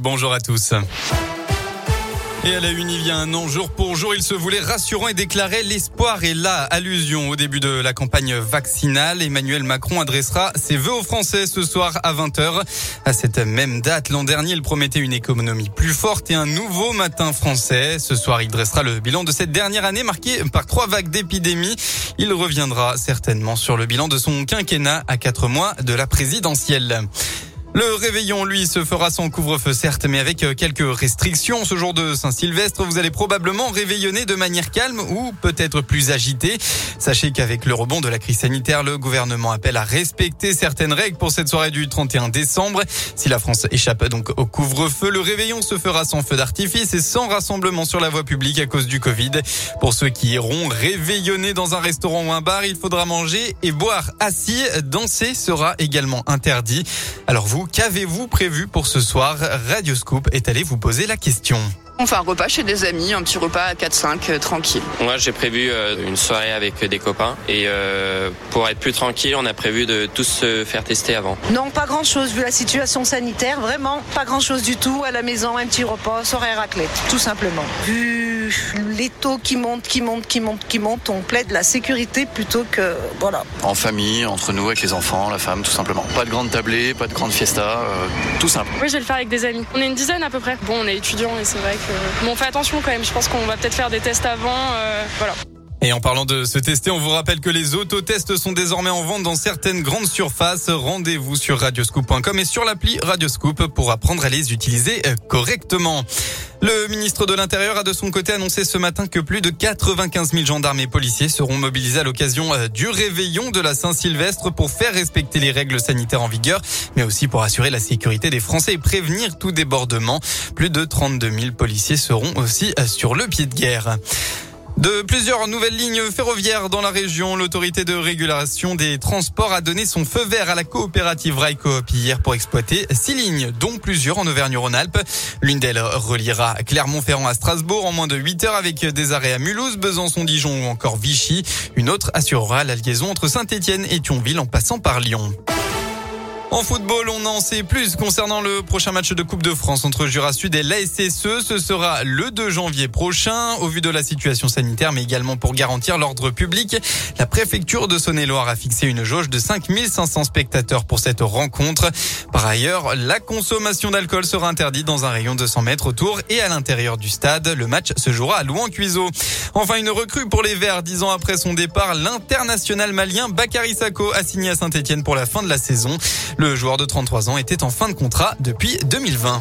Bonjour à tous. Et à la une, il y a un an, jour pour jour, il se voulait rassurant et déclarait l'espoir est là. Allusion au début de la campagne vaccinale. Emmanuel Macron adressera ses vœux aux Français ce soir à 20h. À cette même date, l'an dernier, il promettait une économie plus forte et un nouveau matin français. Ce soir, il dressera le bilan de cette dernière année marquée par trois vagues d'épidémie. Il reviendra certainement sur le bilan de son quinquennat à quatre mois de la présidentielle. Le réveillon, lui, se fera sans couvre-feu, certes, mais avec euh, quelques restrictions. Ce jour de Saint-Sylvestre, vous allez probablement réveillonner de manière calme ou peut-être plus agitée. Sachez qu'avec le rebond de la crise sanitaire, le gouvernement appelle à respecter certaines règles pour cette soirée du 31 décembre. Si la France échappe donc au couvre-feu, le réveillon se fera sans feu d'artifice et sans rassemblement sur la voie publique à cause du Covid. Pour ceux qui iront réveillonner dans un restaurant ou un bar, il faudra manger et boire assis. Danser sera également interdit. Alors vous, qu'avez-vous prévu pour ce soir Radio Scoop est allé vous poser la question. On fait un repas chez des amis, un petit repas à 4-5, euh, tranquille. Moi, j'ai prévu euh, une soirée avec des copains. Et euh, pour être plus tranquille, on a prévu de tous se faire tester avant. Non, pas grand-chose, vu la situation sanitaire. Vraiment, pas grand-chose du tout. À la maison, un petit repas, soirée raclette, tout simplement. Vu les taux qui montent, qui montent, qui montent, qui montent, on plaide la sécurité plutôt que... Voilà. En famille, entre nous, avec les enfants, la femme, tout simplement. Pas de grande tablée, pas de grande fiesta, tout simple. Oui, je vais le faire avec des amis. On est une dizaine à peu près. Bon, on est étudiants et c'est vrai que... Bon, on fait attention quand même. Je pense qu'on va peut-être faire des tests avant. Euh, voilà. Et en parlant de se tester, on vous rappelle que les autotests sont désormais en vente dans certaines grandes surfaces. Rendez-vous sur radioscoop.com et sur l'appli Radioscoop pour apprendre à les utiliser euh, correctement. Le ministre de l'Intérieur a de son côté annoncé ce matin que plus de 95 000 gendarmes et policiers seront mobilisés à l'occasion euh, du réveillon de la Saint-Sylvestre pour faire respecter les règles sanitaires en vigueur, mais aussi pour assurer la sécurité des Français et prévenir tout débordement. Plus de 32 000 policiers seront aussi euh, sur le pied de guerre. De plusieurs nouvelles lignes ferroviaires dans la région, l'autorité de régulation des transports a donné son feu vert à la coopérative Railcoop hier pour exploiter six lignes, dont plusieurs en Auvergne-Rhône-Alpes. L'une d'elles reliera Clermont-Ferrand à Strasbourg en moins de 8 heures avec des arrêts à Mulhouse, Besançon, Dijon ou encore Vichy. Une autre assurera la liaison entre Saint-Étienne et Thionville en passant par Lyon. En football, on en sait plus concernant le prochain match de Coupe de France entre Jura Sud et l'ASSE. Ce sera le 2 janvier prochain. Au vu de la situation sanitaire, mais également pour garantir l'ordre public, la préfecture de Saône-et-Loire a fixé une jauge de 5500 spectateurs pour cette rencontre. Par ailleurs, la consommation d'alcool sera interdite dans un rayon de 100 mètres autour et à l'intérieur du stade. Le match se jouera à Louan-Cuiseau. Enfin, une recrue pour les Verts. Dix ans après son départ, l'international malien Bakary Sako a signé à Saint-Etienne pour la fin de la saison. Le joueur de 33 ans était en fin de contrat depuis 2020.